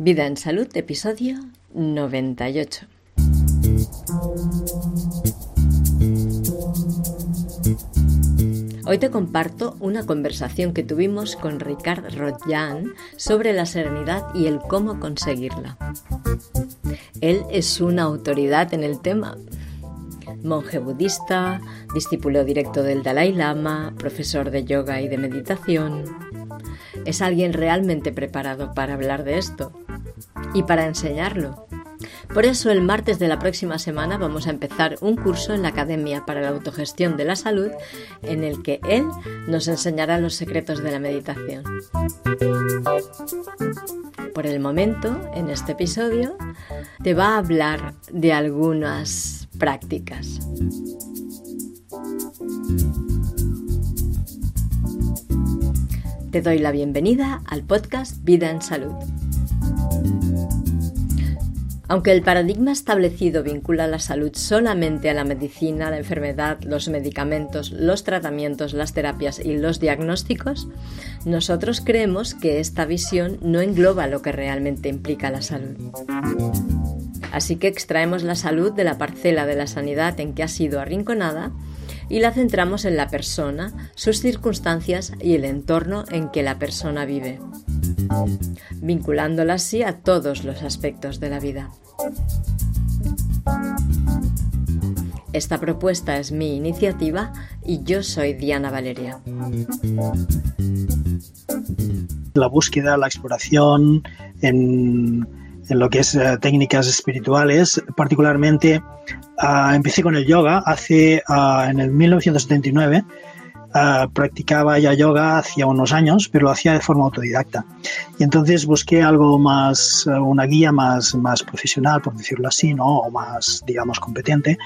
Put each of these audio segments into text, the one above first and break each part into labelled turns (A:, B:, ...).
A: Vida en Salud, episodio 98. Hoy te comparto una conversación que tuvimos con Ricard Rodjan sobre la serenidad y el cómo conseguirla. Él es una autoridad en el tema. Monje budista, discípulo directo del Dalai Lama, profesor de yoga y de meditación. Es alguien realmente preparado para hablar de esto y para enseñarlo. Por eso el martes de la próxima semana vamos a empezar un curso en la Academia para la Autogestión de la Salud en el que él nos enseñará los secretos de la meditación. Por el momento, en este episodio, te va a hablar de algunas prácticas. Te doy la bienvenida al podcast Vida en Salud. Aunque el paradigma establecido vincula la salud solamente a la medicina, la enfermedad, los medicamentos, los tratamientos, las terapias y los diagnósticos, nosotros creemos que esta visión no engloba lo que realmente implica la salud. Así que extraemos la salud de la parcela de la sanidad en que ha sido arrinconada y la centramos en la persona, sus circunstancias y el entorno en que la persona vive vinculándola así a todos los aspectos de la vida. Esta propuesta es mi iniciativa y yo soy Diana Valeria.
B: La búsqueda, la exploración en, lo que es eh, técnicas espirituales, particularmente ah, empecé con el yoga hace ah, en el 1979 Ah, practicaba ya yoga hacía unos años, pero lo hacía de forma autodidacta. Y entonces busqué algo más, eh, una guía más, más profesional, por decirlo así, ¿no? o más, digamos, competente.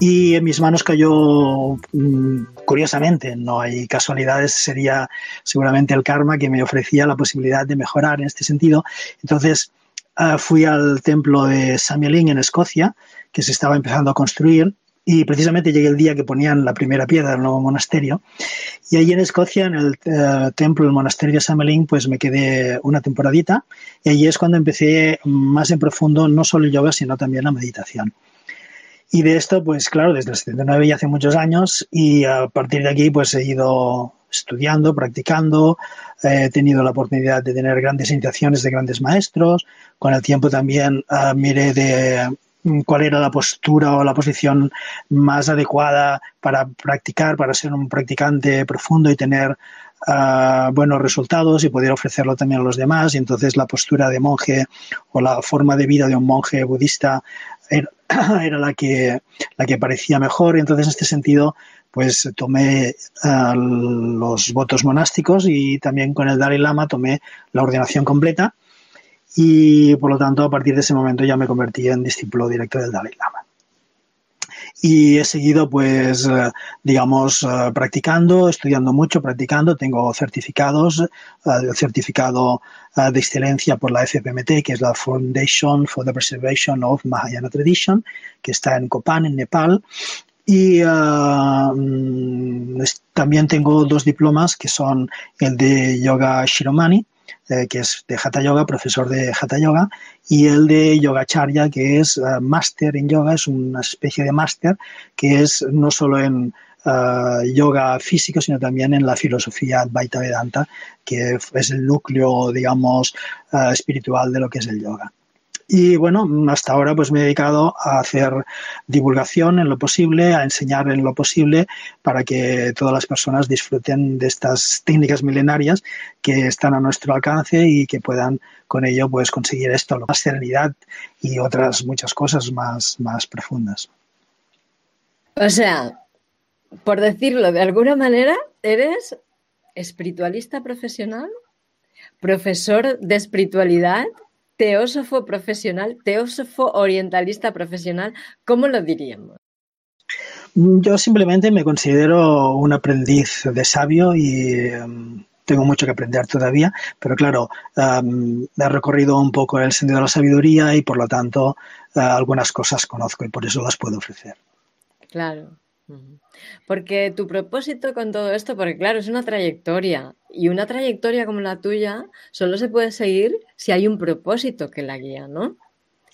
B: Y en mis manos cayó, mm, curiosamente, no hay casualidades, sería seguramente el karma que me ofrecía la posibilidad de mejorar en este sentido. Entonces, ah, fui al templo de Sameling en Escocia, que se estaba empezando a construir, y precisamente llegué el día que ponían la primera piedra del nuevo monasterio. Y allí en Escocia, en el eh, templo del monasterio de Samelín, pues me quedé una temporadita. Y allí es cuando empecé más en profundo no solo el yoga, sino también la meditación. Y de esto, pues claro, desde el 79 y hace muchos años. Y a partir de aquí, pues he ido estudiando, practicando. He tenido la oportunidad de tener grandes iniciaciones de grandes maestros. Con el tiempo también uh, miré de cuál era la postura o la posición más adecuada para practicar, para ser un practicante profundo y tener ah, buenos resultados y poder ofrecerlo también a los demás. Y entonces la postura de monje o la forma de vida de un monje budista era, la, que, la que parecía mejor. Y entonces en este sentido pues tomé ah, los votos monásticos y también con el Dalai Lama tomé la ordenación completa y por lo tanto a partir de ese momento ya me convertí en discípulo directo del Dalai Lama. Y he seguido, pues, eh, digamos, eh, practicando, estudiando mucho, practicando. Tengo certificados, eh, el certificado de excelencia por la FPMT, que es la Foundation for the Preservation of Mahayana Tradition, que está en Kopan, en Nepal. Y mm, también tengo dos diplomas que son el de Yoga Shiromani, eh, que es de Hatha Yoga, profesor de Hatha Yoga, y el de Yogacharya, que es uh, máster en yoga, es una especie de máster que es no solo en eh, yoga físico, sino también en la filosofía Advaita Vedanta, que es el núcleo, digamos, espiritual de lo que es el yoga. Y bueno, hasta ahora pues me he dedicado a hacer divulgación en lo posible, a enseñar en lo posible para que todas las personas disfruten de estas técnicas milenarias que están a nuestro alcance y que puedan con ello pues conseguir esto, más serenidad y otras muchas cosas más, más profundas.
A: O sea, por decirlo de alguna manera, eres espiritualista profesional, profesor de espiritualidad teósofo profesional, teósofo orientalista profesional, ¿cómo lo diríamos?
B: Yo simplemente me considero un aprendiz de sabio y em, tengo mucho que aprender todavía, pero claro, em, he recorrido un poco el sentido de la sabiduría y por lo tanto eh, algunas cosas conozco y por eso las puedo ofrecer.
A: Claro. Porque tu propósito con todo esto, porque claro, es una trayectoria y una trayectoria como la tuya solo se puede seguir si hay un propósito que la guía, ¿no?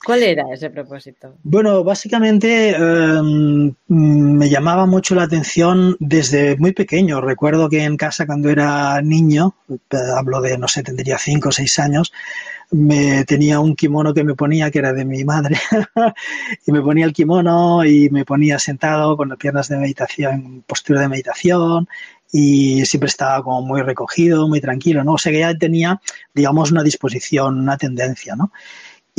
A: ¿Cuál era ese propósito?
B: Bueno, básicamente em, me llamaba mucho la atención desde muy pequeño. Recuerdo que en casa cuando era niño, eh, hablo de, no sé, tendría cinco o seis años, me tenía un kimono que me ponía, que era de mi madre, y me ponía el kimono y me ponía sentado con las piernas de meditación, postura de meditación, y siempre estaba como muy recogido, muy tranquilo, ¿no? O sea que ya tenía, digamos, una disposición, una tendencia, ¿no?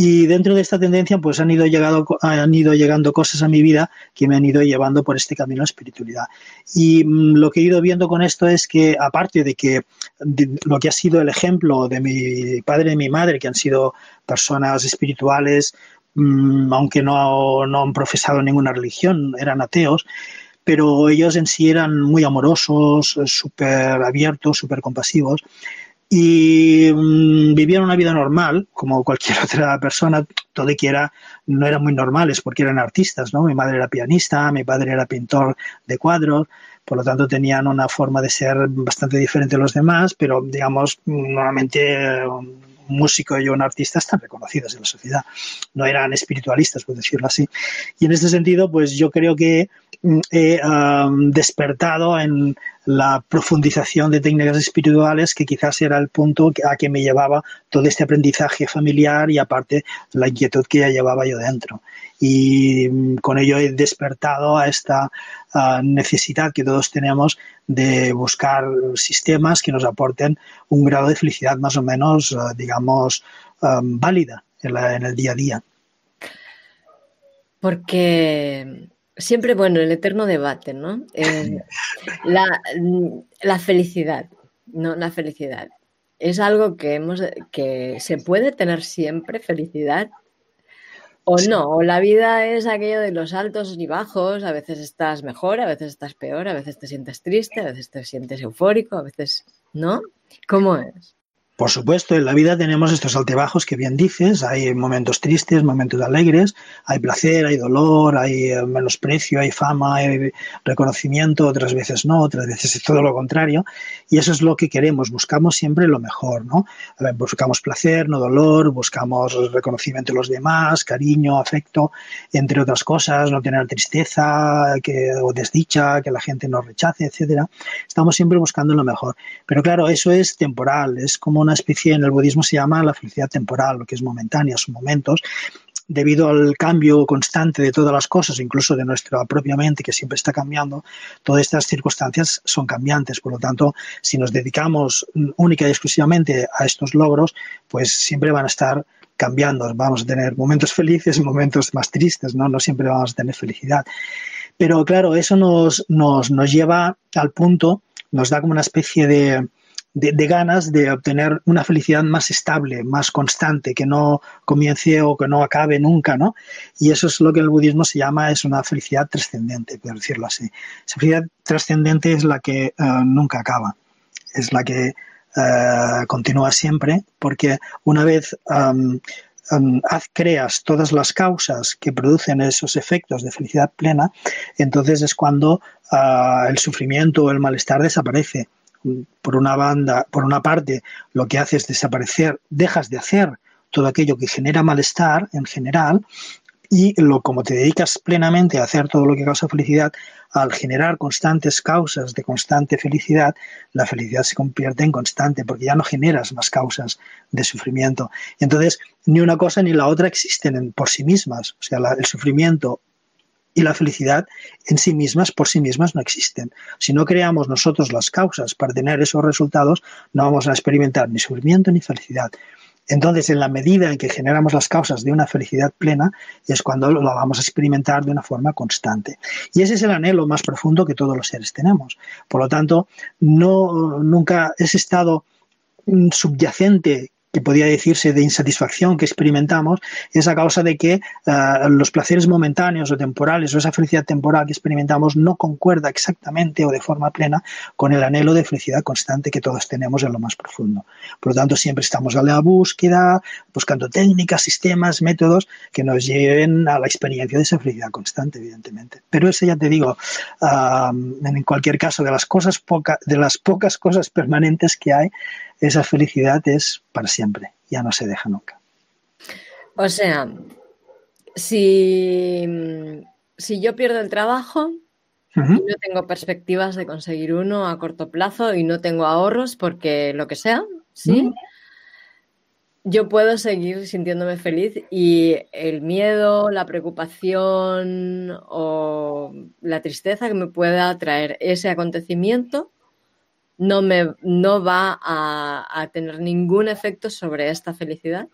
B: Y dentro de esta tendencia, pues han ido, llegado, han ido llegando cosas a mi vida que me han ido llevando por este camino de espiritualidad. Y mm, lo que he ido viendo con esto es que, aparte de que lo que ha sido el ejemplo de mi padre y mi madre, que han sido personas espirituales, mm, aunque no, no han profesado ninguna religión, eran ateos, pero ellos en sí eran muy amorosos, súper abiertos, súper compasivos y mm, vivieron una vida normal, como cualquier otra persona, todo y que era, no eran muy normales porque eran artistas, ¿no? Mi madre era pianista, mi padre era pintor de cuadros, por lo tanto tenían una forma de ser bastante diferente a los demás, pero digamos, normalmente un músico y un artista están reconocidos en la sociedad, no eran espiritualistas, por decirlo así. Y en este sentido, pues yo creo que mm, he despertado en la profundización de técnicas espirituales, que quizás era el punto a que me llevaba todo este aprendizaje familiar y aparte la inquietud que ya llevaba yo dentro. Y mm, con ello he despertado a esta necesidad que todos tenemos de buscar sistemas que nos aporten un grado de felicidad más o menos, ah, digamos, válida en el día a día.
A: Porque siempre, bueno, el eterno debate, ¿no? Eh, la, felicidad, ¿no? La felicidad. Es algo que hemos, que se puede tener siempre felicidad o no, o la vida es aquello de los altos y bajos, a veces estás mejor, a veces estás peor, a veces te sientes triste, a veces te sientes eufórico, a veces, ¿no? ¿Cómo es?
B: Por supuesto, en la vida tenemos estos altibajos que bien dices, hay momentos tristes, momentos alegres, hay placer, hay dolor, hay eh, menosprecio, hay fama, hay reconocimiento, otras veces no, otras veces es todo lo contrario, y eso es lo que queremos, buscamos siempre lo mejor, ¿no? Buscamos placer, no dolor, buscamos reconocimiento de los demás, cariño, afecto, entre otras cosas, no tener tristeza que, o desdicha, que la gente nos rechace, etcétera. Estamos siempre buscando lo mejor. Pero claro, eso es temporal, es como especie, en el budismo se llama la felicidad temporal, lo que es momentánea, son momentos, debido al cambio constante de todas las cosas, incluso de nuestra propia mente, que siempre está cambiando, todas estas circunstancias son cambiantes. Por lo tanto, si nos dedicamos única y exclusivamente a estos logros, pues siempre van a estar cambiando. Vamos a tener momentos felices momentos más tristes, ¿no? No siempre vamos a tener felicidad. Pero claro, eso nos, nos, nos lleva al punto, nos da como una especie de, de, ganas de obtener una felicidad más estable, más constante, que no comience o que no acabe nunca, ¿no? Y eso es lo que el budismo se llama, es una felicidad trascendente, por decirlo así. Esa felicidad trascendente es la que eh, nunca acaba, es la que eh, continúa siempre, porque una vez creas todas las causas que producen esos efectos de felicidad plena, entonces es cuando ah, el sufrimiento o el malestar desaparece por una banda, por una parte, lo que hace es desaparecer, dejas de hacer todo aquello que genera malestar en general y lo como te dedicas plenamente a hacer todo lo que causa felicidad, al generar constantes causas de constante felicidad, la felicidad se convierte en constante porque ya no generas más causas de sufrimiento. Entonces, ni una cosa ni la otra existen por sí mismas. O sea, el sufrimiento y la felicidad en sí mismas, por sí mismas, no existen. Si no creamos nosotros las causas para tener esos resultados, no vamos a experimentar ni sufrimiento ni felicidad. Entonces, en la medida en que generamos las causas de una felicidad plena, es cuando lo vamos a experimentar de una forma constante. Y ese es el anhelo más profundo que todos los seres tenemos. Por lo tanto, no, nunca ese estado subyacente que podría decirse de insatisfacción que experimentamos es a causa de que uh, los placeres momentáneos o temporales o esa felicidad temporal que experimentamos no concuerda exactamente o de forma plena con el anhelo de felicidad constante que todos tenemos en lo más profundo. Por lo tanto, siempre estamos a la búsqueda, buscando técnicas, sistemas, métodos que nos lleven a la experiencia de esa felicidad constante, evidentemente. Pero eso ya te digo, uh, en cualquier caso, de las cosas poca, de las pocas cosas permanentes que hay, esa felicidad es para siempre, ya no se deja nunca.
A: O sea, si, si yo pierdo el trabajo uh -huh. y no tengo perspectivas de conseguir uno a corto plazo y no tengo ahorros porque lo que sea, ¿sí? Uh -huh. Yo puedo seguir sintiéndome feliz y el miedo, la preocupación o la tristeza que me pueda traer ese acontecimiento no, me, no va a, a, tener ningún efecto sobre esta felicidad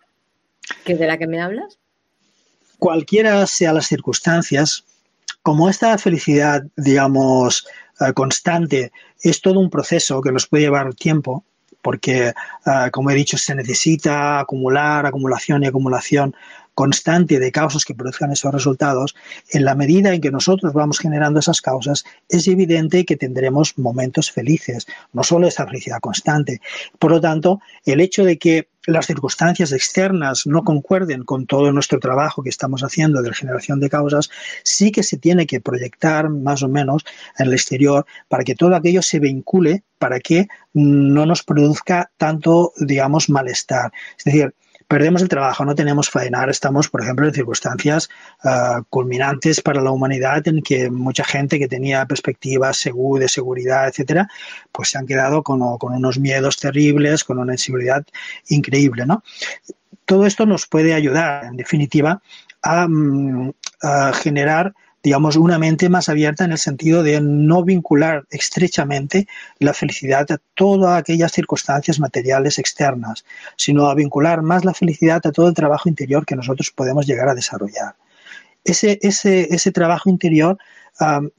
A: que de la que me hablas?
B: Cualquiera sea las circunstancias, como esta felicidad, digamos, uh, constante, es todo un proceso que nos puede llevar tiempo, porque, uh, como he dicho, se necesita acumular, acumulación y acumulación constante de causas que produzcan esos resultados, en la medida en que nosotros vamos generando esas causas, es evidente que tendremos momentos felices, no solo esa felicidad constante. Por lo tanto, el hecho de que las circunstancias externas no concuerden con todo nuestro trabajo que estamos haciendo de generación de causas, sí que se tiene que proyectar más o menos en el exterior para que todo aquello se vincule, para que no nos produzca tanto, digamos, malestar. Es decir, perdemos el trabajo, no tenemos faenar, estamos, por ejemplo, en circunstancias uh, culminantes para la humanidad en que mucha gente que tenía perspectivas de seguridad, etcétera, pues se han quedado con, unos miedos terribles, con una inseguridad increíble, ¿no? Todo esto nos puede ayudar, en definitiva, a, mm, a generar digamos, una mente más abierta en el sentido de no vincular estrechamente la felicidad a todas aquellas circunstancias materiales externas, sino a vincular más la felicidad a todo el trabajo interior que nosotros podemos llegar a desarrollar. Ese, ese, ese trabajo interior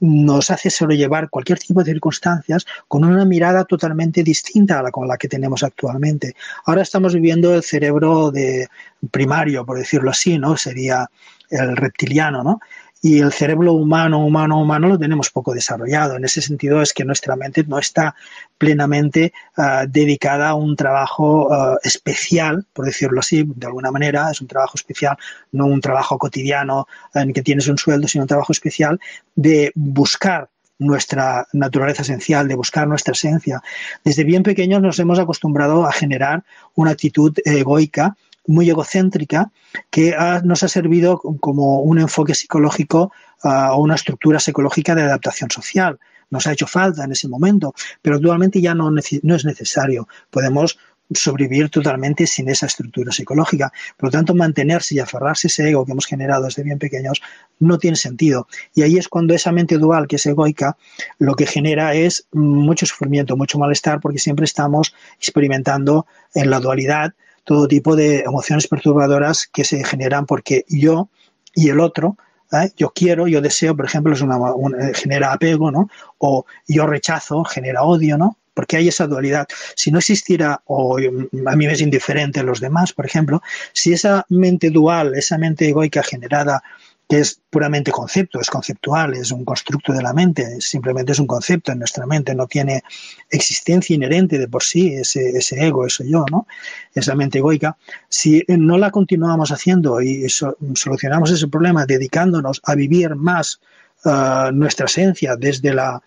B: nos hace sobrellevar cualquier tipo de circunstancias con una mirada totalmente distinta a la con la que tenemos actualmente. Ahora estamos viviendo el cerebro de primario, por decirlo así, ¿no? Sería el reptiliano, ¿no? Y el cerebro humano, humano, humano lo tenemos poco desarrollado. En ese sentido es que nuestra mente no está plenamente uh, dedicada a un trabajo uh, especial, por decirlo así, de alguna manera, es un trabajo especial, no un trabajo cotidiano en que tienes un sueldo, sino un trabajo especial de buscar nuestra naturaleza esencial, de buscar nuestra esencia. Desde bien pequeños nos hemos acostumbrado a generar una actitud egoica muy egocéntrica que nos ha servido como un enfoque psicológico uh, o una estructura psicológica de adaptación social. Nos ha hecho falta en ese momento, pero actualmente ya no, no es necesario. Podemos sobrevivir totalmente sin esa estructura psicológica. Por lo tanto, mantenerse y aferrarse a ese ego que hemos generado desde bien pequeños no tiene sentido. Y ahí es cuando esa mente dual, que es egoica, lo que genera es mucho sufrimiento, mucho malestar, porque siempre estamos experimentando en la dualidad todo tipo de emociones perturbadoras que se generan porque yo y el otro, ¿eh? yo quiero, yo deseo, por ejemplo, es una, una, genera apego, ¿no? O yo rechazo, genera odio, ¿no? Porque hay esa dualidad. Si no existiera, o a mí me es indiferente los demás, por ejemplo, si esa mente dual, esa mente egoica generada que es puramente concepto, es conceptual, es un constructo de la mente, simplemente es un concepto en nuestra mente, no tiene existencia inherente de por sí, ese, ego, ese yo, ¿no? esa mente egoica. Si no la continuamos haciendo y so, solucionamos ese problema dedicándonos a vivir más uh, nuestra esencia desde la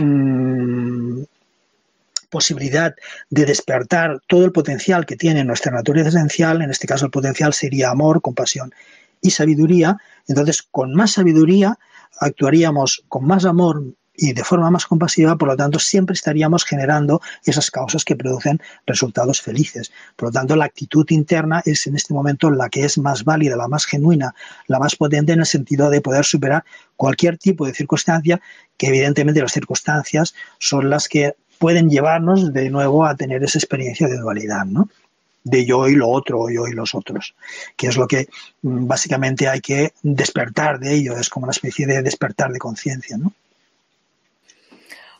B: um, posibilidad de despertar todo el potencial que tiene nuestra naturaleza esencial, en este caso el potencial sería amor, compasión y sabiduría, entonces con más sabiduría actuaríamos con más amor y de forma más compasiva, por lo tanto siempre estaríamos generando esas causas que producen resultados felices. Por lo tanto, la actitud interna es en este momento la que es más válida, la más genuina, la más potente en el sentido de poder superar cualquier tipo de circunstancia, que evidentemente las circunstancias son las que pueden llevarnos de nuevo a tener esa experiencia de dualidad, ¿no? De yo y lo otro, yo y los otros, que es lo que básicamente hay que despertar de ello, es como una especie de despertar de conciencia, ¿no?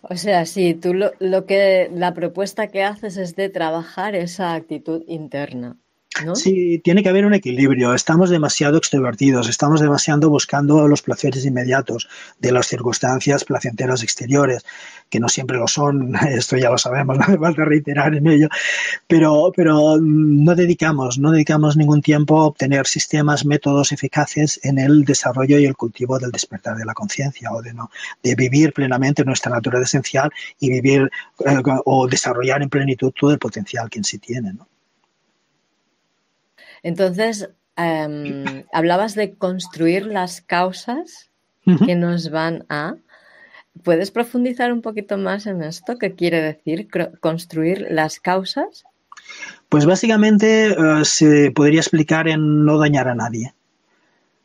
A: O sea, sí, tú lo, lo que la propuesta que haces es de trabajar esa actitud interna.
B: Sí, tiene que haber un equilibrio. Estamos demasiado extrovertidos, estamos demasiado buscando los placeres inmediatos de las circunstancias placenteras exteriores, que no siempre lo son, esto ya lo sabemos, no hace falta reiterar en ello, pero, pero no dedicamos, no dedicamos ningún tiempo a obtener sistemas, métodos eficaces en el desarrollo y el cultivo del despertar de la conciencia o de, no, de vivir plenamente nuestra naturaleza esencial y vivir eh, o desarrollar en plenitud todo el potencial que en sí tiene. ¿no?
A: Entonces, em, hablabas de construir las causas que nos van a... ¿Puedes profundizar un poquito más en esto? ¿Qué quiere decir construir las causas?
B: Pues básicamente eh, se podría explicar en no dañar a nadie.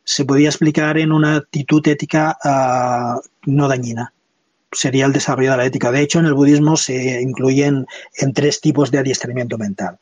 B: Se podría explicar en una actitud ética eh, no dañina. Sería el desarrollo de la ética. De hecho, en el budismo se incluyen en tres tipos de adiestramiento mental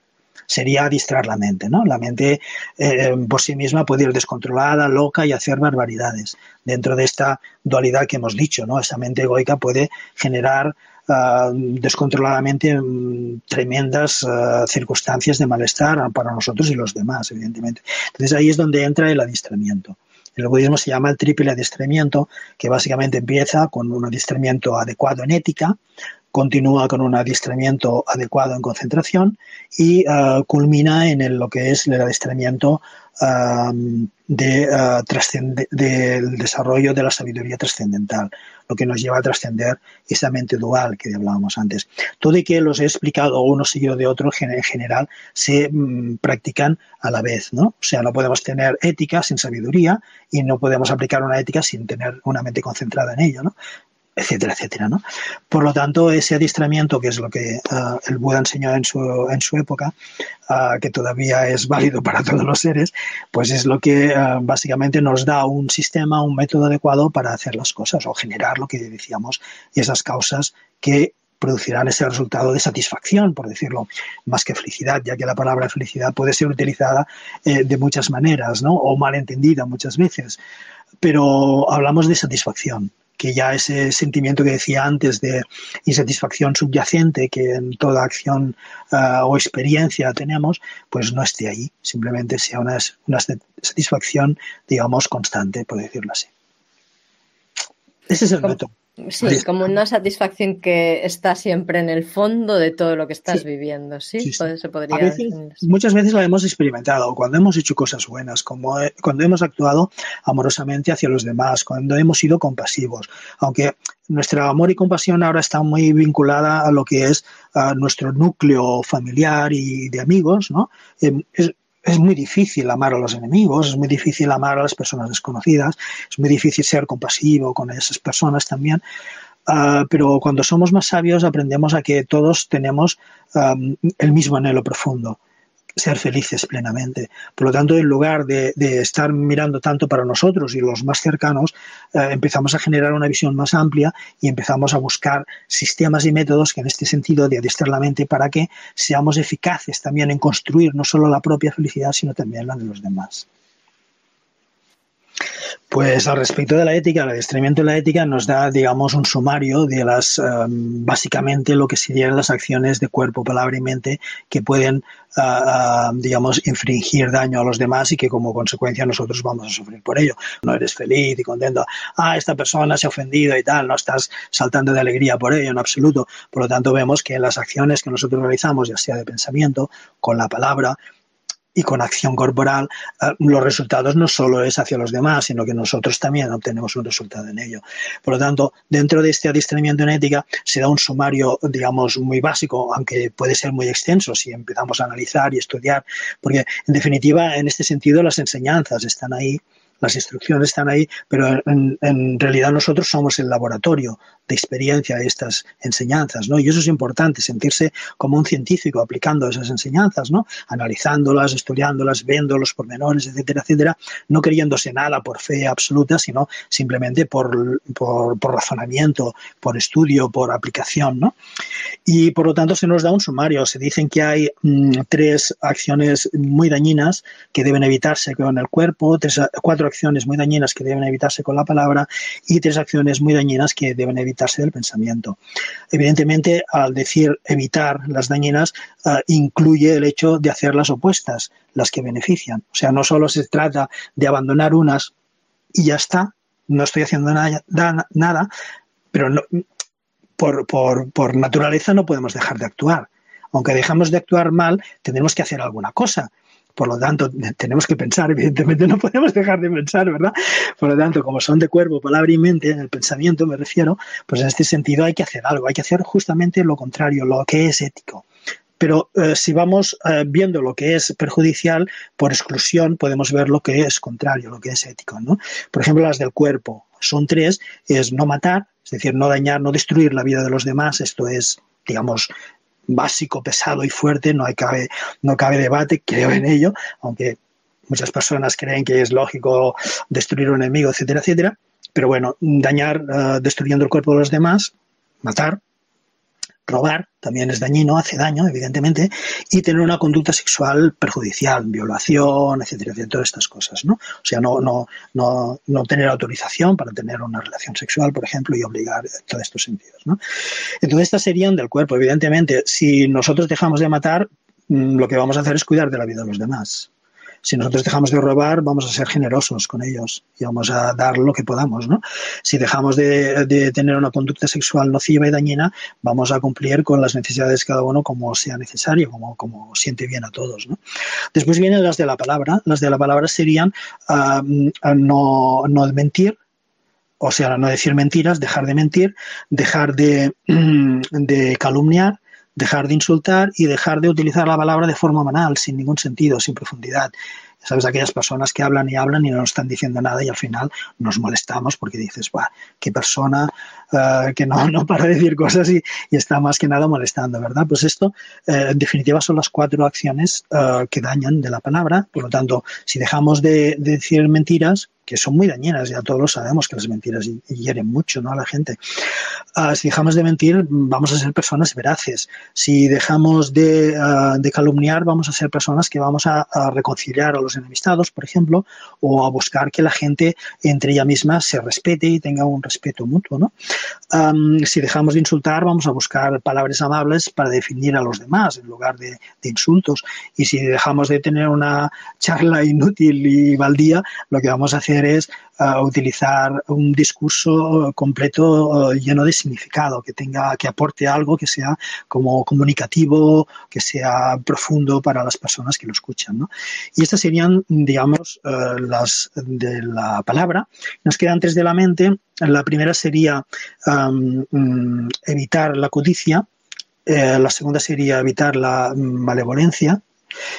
B: sería distraer la mente, ¿no? La mente eh, por sí misma puede ir descontrolada, loca y hacer barbaridades. Dentro de esta dualidad que hemos dicho, ¿no? Esa mente egoica puede generar ah, descontroladamente mm, tremendas ah, circunstancias de malestar para nosotros y los demás, evidentemente. Entonces ahí es donde entra el adiestramiento. El budismo se llama el triple adiestramiento, que básicamente empieza con un adiestramiento adecuado en ética, continúa con un adiestramiento adecuado en concentración y uh, culmina en lo que es el adiestramiento um, de, del desarrollo de la sabiduría trascendental, lo que nos lleva a trascender esa mente dual que hablábamos antes. Todo y que los he explicado uno seguido de otro, en general se um, practican a la vez, ¿no? O sea, no podemos tener ética sin sabiduría y no podemos aplicar una ética sin tener una mente concentrada en ello, ¿no? Etcétera, etcétera. ¿no? Por lo tanto, ese adiestramiento, que es lo que uh, el Buda enseñó en su, en su época, uh, que todavía es válido para todos los seres, pues es lo que uh, básicamente nos da un sistema, un método adecuado para hacer las cosas o generar lo que decíamos, esas causas que producirán ese resultado de satisfacción, por decirlo, más que felicidad, ya que la palabra felicidad puede ser utilizada eh, de muchas maneras, ¿no? O malentendida muchas veces. Pero hablamos de satisfacción que ya ese sentimiento que decía antes de insatisfacción subyacente que en toda acción uh, o experiencia tenemos, pues no esté ahí, simplemente sea una, una satisfacción, digamos, constante, por decirlo así. Ese es el método.
A: Sí, como una satisfacción que está siempre en el fondo de todo lo que estás viviendo, ¿sí? Se podría
B: muchas veces lo hemos experimentado, cuando hemos hecho cosas buenas, como cuando hemos actuado amorosamente hacia los demás, cuando hemos sido compasivos, aunque nuestro amor y compasión ahora está muy vinculada a lo que es nuestro núcleo familiar y de amigos, ¿no? Em, es muy difícil amar a los enemigos, es muy difícil amar a las personas desconocidas, es muy difícil ser compasivo con esas personas también. Uh, pero cuando somos más sabios aprendemos a que todos tenemos um, el mismo anhelo profundo ser felices plenamente. Por lo tanto, en lugar de, estar mirando tanto para nosotros y los más cercanos, eh, empezamos a generar una visión más amplia y empezamos a buscar sistemas y métodos que en este sentido de adiestrar la mente para que seamos eficaces también en construir no solo la propia felicidad, sino también la de los demás. Pues al respecto de la ética, el adiestramiento de la ética nos da, digamos, un sumario de las, em, básicamente lo que serían las acciones de cuerpo, palabra y mente que pueden, ah, digamos, infringir daño a los demás y que como consecuencia nosotros vamos a sufrir por ello. No eres feliz y contento, ah, esta persona se ha ofendido y tal, no estás saltando de alegría por ello en absoluto. Por lo tanto, vemos que las acciones que nosotros realizamos, ya sea de pensamiento, con la palabra, y con acción corporal, eh, los resultados no solo es hacia los demás, sino que nosotros también obtenemos un resultado en ello. Por lo tanto, dentro de este adiestramiento en ética se da un sumario, digamos, muy básico, aunque puede ser muy extenso si empezamos a analizar y estudiar, porque en definitiva, en este sentido, las enseñanzas están ahí las instrucciones están ahí, pero en, realidad nosotros somos el laboratorio de experiencia de estas enseñanzas, ¿no? Y eso es importante, sentirse como un científico aplicando esas enseñanzas, ¿no? Analizándolas, estudiándolas, viendo los pormenores, etcétera, etcétera, no creyéndose nada por fe absoluta, sino simplemente por, por, razonamiento, por estudio, por aplicación, ¿no? Y por lo tanto se nos da un sumario, se dicen que hay mm, tres acciones muy dañinas que deben evitarse con el cuerpo, tres, cuatro acciones muy dañinas que deben evitarse con la palabra y tres acciones muy dañinas que deben evitarse del pensamiento. Evidentemente, al decir evitar las dañinas, uh, incluye el hecho de hacer las opuestas, las que benefician. O sea, no solo se trata de abandonar unas y ya está, no estoy haciendo nada, nada pero por, por, por naturaleza no podemos dejar de actuar. Aunque dejamos de actuar mal, tendremos que hacer alguna cosa. Por lo tanto, tenemos que pensar, evidentemente no podemos dejar de pensar, ¿verdad? Por lo tanto, como son de cuerpo, palabra y mente, en el pensamiento me refiero, pues en este sentido hay que hacer algo, hay que hacer justamente lo contrario, lo que es ético. Pero eh, si vamos eh, viendo lo que es perjudicial, por exclusión podemos ver lo que es contrario, lo que es ético. ¿no? Por ejemplo, las del cuerpo. Son tres, es no matar, es decir, no dañar, no destruir la vida de los demás. Esto es, digamos, básico, pesado y fuerte, no, hay cabe, no cabe debate, creo en ello, aunque muchas personas creen que es lógico destruir un enemigo, etcétera, etcétera. Pero bueno, dañar uh, destruyendo el cuerpo de los demás, matar, robar también es dañino, hace daño, evidentemente, y tener una conducta sexual perjudicial, violación, etcétera, etcétera, todas estas cosas, ¿no? O sea, no, no, no, no tener autorización para tener una relación sexual, por ejemplo, y obligar en todos estos sentidos, ¿no? Entonces, estas serían del cuerpo. Evidentemente, si nosotros dejamos de matar, mm, lo que vamos a hacer es cuidar de la vida de los demás si nosotros dejamos de robar, vamos a ser generosos con ellos y vamos a dar lo que podamos, ¿no? Si dejamos de, tener una conducta sexual nociva y dañina, vamos a cumplir con las necesidades de cada uno como sea necesario, como, como siente bien a todos, ¿no? Después vienen las de la palabra. Las de la palabra serían uh, no, no mentir, o sea, no decir mentiras, dejar de mentir, dejar de, de calumniar, dejar de insultar y dejar de utilizar la palabra de forma banal, sin ningún sentido, sin profundidad. ¿Sabes? Aquellas personas que hablan y hablan y no nos están diciendo nada y al final nos molestamos porque dices, Buah, qué persona uh, que no, no para de decir cosas y, y, está más que nada molestando, ¿verdad? Pues esto, eh, en definitiva, son las cuatro acciones uh, que dañan de la palabra. Por lo tanto, si dejamos de, de decir mentiras, que son muy dañinas, ya todos lo sabemos que las mentiras hieren mucho ¿no? a la gente. Uh, si dejamos de mentir, vamos a ser personas veraces. Si dejamos de, uh, de calumniar, vamos a ser personas que vamos a, a, reconciliar a los enemistados, por ejemplo, o a buscar que la gente entre ella misma se respete y tenga un respeto mutuo. ¿no? Si dejamos de insultar, vamos a buscar palabras amables para definir a los demás en lugar de, insultos. Y si dejamos de tener una charla inútil y baldía, lo que vamos a hacer es uh, utilizar un discurso completo uh, lleno de significado, que tenga, que aporte algo que sea como comunicativo, que sea profundo para las personas que lo escuchan. ¿no? Y estas digamos, uh, las de la palabra. Nos quedan tres de la mente. La primera sería um, evitar la codicia. Eh, la segunda sería evitar la malevolencia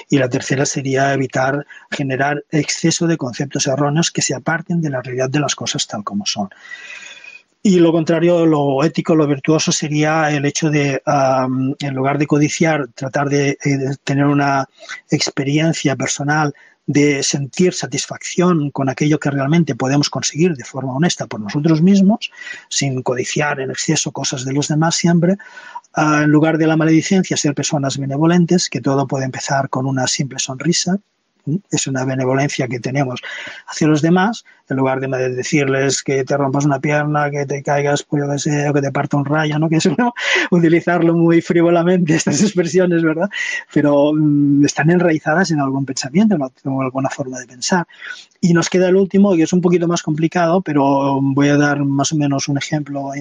B: y la tercera sería evitar generar exceso de conceptos erróneos que se aparten de la realidad de las cosas tal como son. Y lo contrario, lo ético, lo virtuoso sería el hecho de, en lugar de codiciar, tratar de, de tener una experiencia personal de sentir satisfacción con aquello que realmente podemos conseguir de forma honesta por nosotros mismos, sin codiciar en exceso cosas de los demás siempre, uh, en lugar de la maledicencia, ser personas benevolentes, que todo puede empezar con una simple sonrisa, es una benevolencia que tenemos hacia los demás, en lugar de decirles que te rompas una pierna, que te caigas, pues o que te parta un rayo, ¿no? Que es ¿no? utilizarlo muy frívolamente, estas expresiones, ¿verdad? Pero mmm, están enraizadas en algún pensamiento, en alguna forma de pensar. Y nos queda el último, que es un poquito más complicado, pero voy a dar más o menos un ejemplo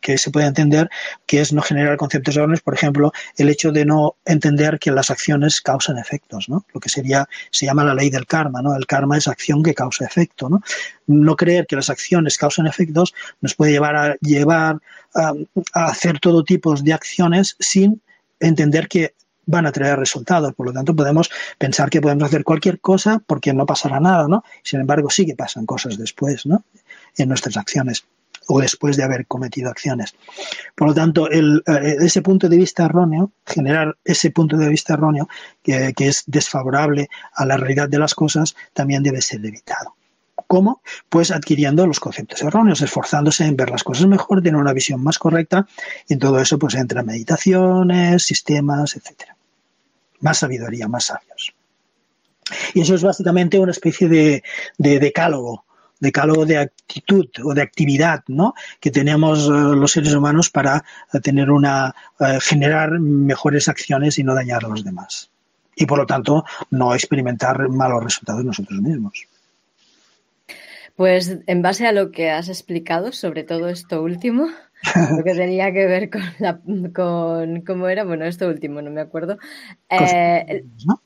B: que se puede entender, que es no generar conceptos erróneos, por ejemplo, el hecho de no entender que las acciones causan efectos, ¿no? Lo que sería, se llama la ley del karma, ¿no? El karma es acción que causa efecto, ¿no? No creer que las acciones causan efectos nos puede llevar a llevar a, a hacer todo tipo de acciones sin entender que van a traer resultados. Por lo tanto, podemos pensar que podemos hacer cualquier cosa porque no pasará nada, ¿no? Sin embargo, sí que pasan cosas después, ¿no? En nuestras acciones o después de haber cometido acciones. Por lo tanto, eh, ese punto de vista erróneo, generar ese punto de vista erróneo que, es desfavorable a la realidad de las cosas, también debe ser evitado. ¿Cómo? Pues adquiriendo los conceptos erróneos, esforzándose en ver las cosas mejor, tener una visión más correcta y en todo eso pues entra meditaciones, sistemas, etcétera. Más sabiduría, más sabios. Y eso es básicamente una especie de decálogo decálogo de actitud o de actividad ¿no? que tenemos eh, los seres humanos para eh, tener una eh, generar mejores acciones y no dañar a los demás y por lo tanto no experimentar malos resultados nosotros mismos.
A: Pues en base a lo que has explicado sobre todo esto último, lo que tenía que ver con, la, con cómo era, bueno, esto último, no me acuerdo. Eh, ¿no?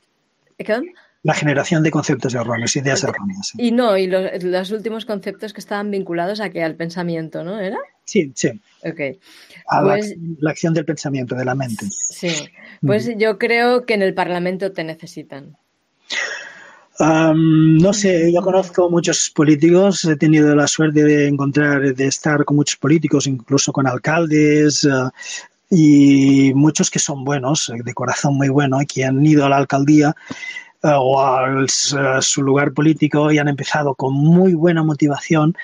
B: La generación de conceptos erróneos, ideas erróneas.
A: Y no, y los, últimos conceptos que estaban vinculados a que al pensamiento, ¿no? ¿Era?
B: Sí, sí.
A: Ok.
B: A la, pues acción del pensamiento, de la mente.
A: Sí. Pues yo creo que en el Parlamento te necesitan.
B: no sé, yo conozco muchos políticos, he tenido la suerte de encontrar, de estar con muchos políticos, incluso con alcaldes, uh, y muchos que son buenos, de corazón muy bueno, que han ido a la alcaldía eh, o a, su lugar político y han empezado con muy buena motivación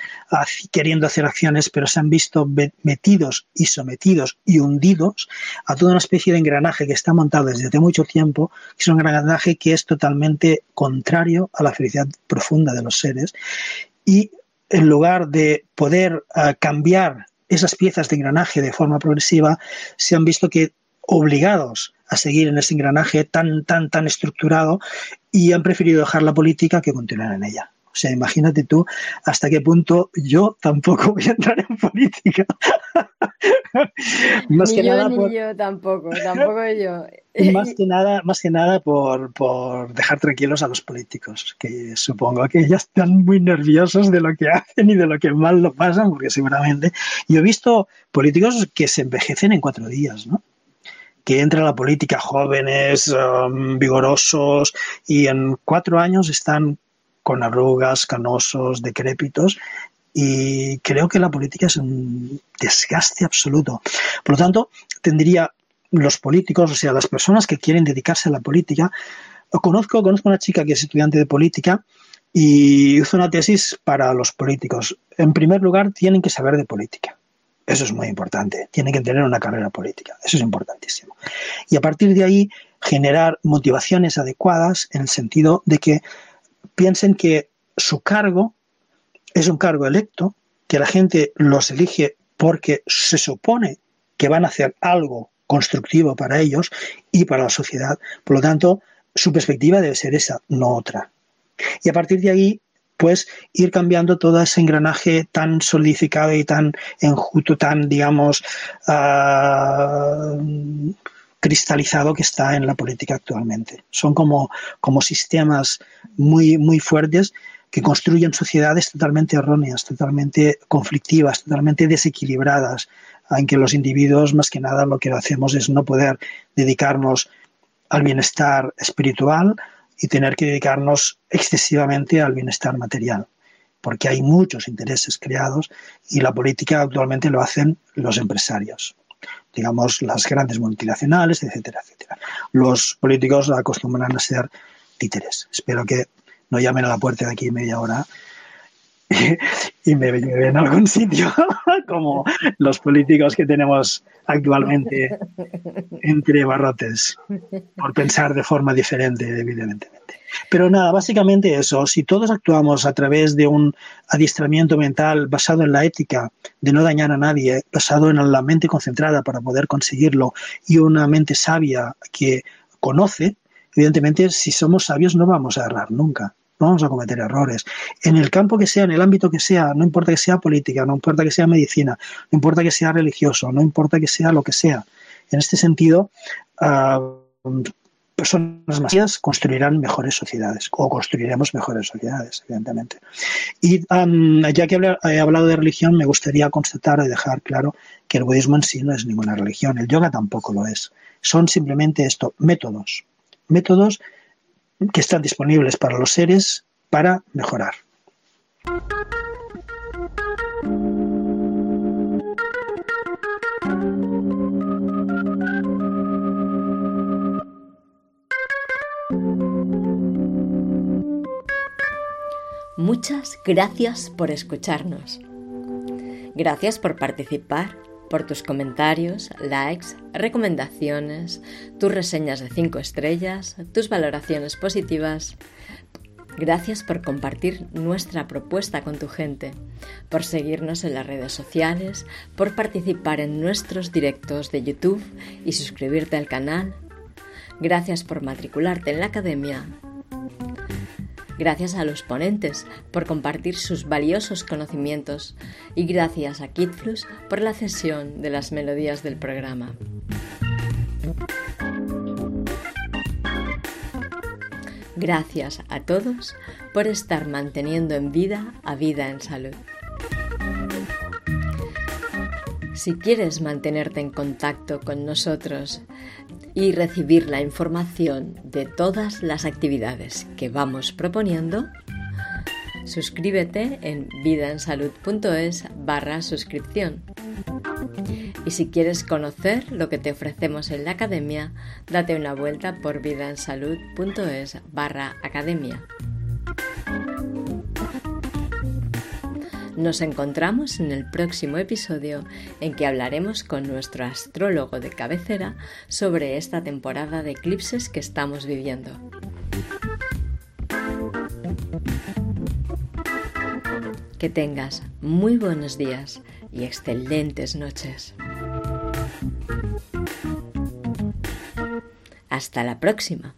B: queriendo hacer acciones, pero se han visto metidos y sometidos y hundidos a toda una especie de engranaje que está montado desde hace mucho tiempo, que es un engranaje que es totalmente contrario a la felicidad profunda de los seres. Y en lugar de poder eh, cambiar esas piezas de engranaje de forma progresiva, se han visto que obligados a seguir en ese engranaje tan, tan, tan estructurado y han preferido dejar la política que continuar en ella. O sea, imagínate tú hasta qué punto yo tampoco voy a entrar en política.
A: más ni que yo, nada ni yo tampoco, tampoco yo.
B: más que nada, más que nada por, por, dejar tranquilos a los políticos, que supongo que ya están muy nerviosos de lo que hacen y de lo que mal lo pasan, porque seguramente yo he visto políticos que se envejecen en cuatro días, ¿no? Que entran a la política jóvenes, um, vigorosos, y en cuatro años están con arrugas, canosos, decrépitos, y creo que la política es un desgaste absoluto. Por lo tanto, tendría los políticos, o sea, las personas que quieren dedicarse a la política, conozco, conozco una chica que es estudiante de política y hizo una tesis para los políticos. En primer lugar, tienen que saber de política. Eso es muy importante. Tienen que tener una carrera política. Eso es importantísimo. Y a partir de ahí, generar motivaciones adecuadas en el sentido de que piensen que su cargo es un cargo electo, que la gente los elige porque se supone que van a hacer algo constructivo para ellos y para la sociedad. Por lo tanto, su perspectiva debe ser esa, no otra. Y a partir de ahí pues ir cambiando todo ese engranaje tan solidificado y tan enjuto, tan, digamos, uh, cristalizado que está en la política actualmente. Son como, como sistemas muy, muy fuertes que construyen sociedades totalmente erróneas, totalmente conflictivas, totalmente desequilibradas, en que los individuos, más que nada, lo que hacemos es no poder dedicarnos al bienestar espiritual, y tener que dedicarnos excesivamente al bienestar material, porque hay muchos intereses creados y la política actualmente lo hacen los empresarios, digamos las grandes multinacionales, etcétera, etcétera. Los políticos acostumbran a ser títeres. Espero que no llamen a la puerta de aquí media hora y me lleven a algún sitio, como los políticos que tenemos actualmente entre barrotes, por pensar de forma diferente, evidentemente. Pero nada, básicamente eso, si todos actuamos a través de un adiestramiento mental basado en la ética, de no dañar a nadie, basado en la mente concentrada para poder conseguirlo y una mente sabia que conoce, evidentemente si somos sabios no vamos a errar nunca vamos a cometer errores. En el campo que sea, en el ámbito que sea, no importa que sea política, no importa que sea medicina, no importa que sea religioso, no importa que sea lo que sea. En este sentido, uh, personas masivas construirán mejores sociedades o construiremos mejores sociedades, evidentemente. Y ya que he hablado de religión, me gustaría constatar y dejar claro que el budismo en sí no es ninguna religión, el yoga tampoco lo es. Son simplemente esto, métodos, métodos que están disponibles para los seres para mejorar.
A: Muchas gracias por escucharnos. Gracias por participar por tus comentarios, likes, recomendaciones, tus reseñas de 5 estrellas, tus valoraciones positivas. Gracias por compartir nuestra propuesta con tu gente, por seguirnos en las redes sociales, por participar en nuestros directos de YouTube y suscribirte al canal. Gracias por matricularte en la academia Gracias a los ponentes por compartir sus valiosos conocimientos y gracias a Kitflus por la cesión de las melodías del programa. Gracias a todos por estar manteniendo en vida a vida en salud. Si quieres mantenerte en contacto con nosotros y recibir la información de todas las actividades que vamos proponiendo, suscríbete en vidaensalud.es barra suscripción. Y si quieres conocer lo que te ofrecemos en la academia, date una vuelta por vidaensalud.es barra academia. Nos encontramos en el próximo episodio en que hablaremos con nuestro astrólogo de cabecera sobre esta temporada de eclipses que estamos viviendo. Que tengas muy buenos días y excelentes noches. Hasta la próxima.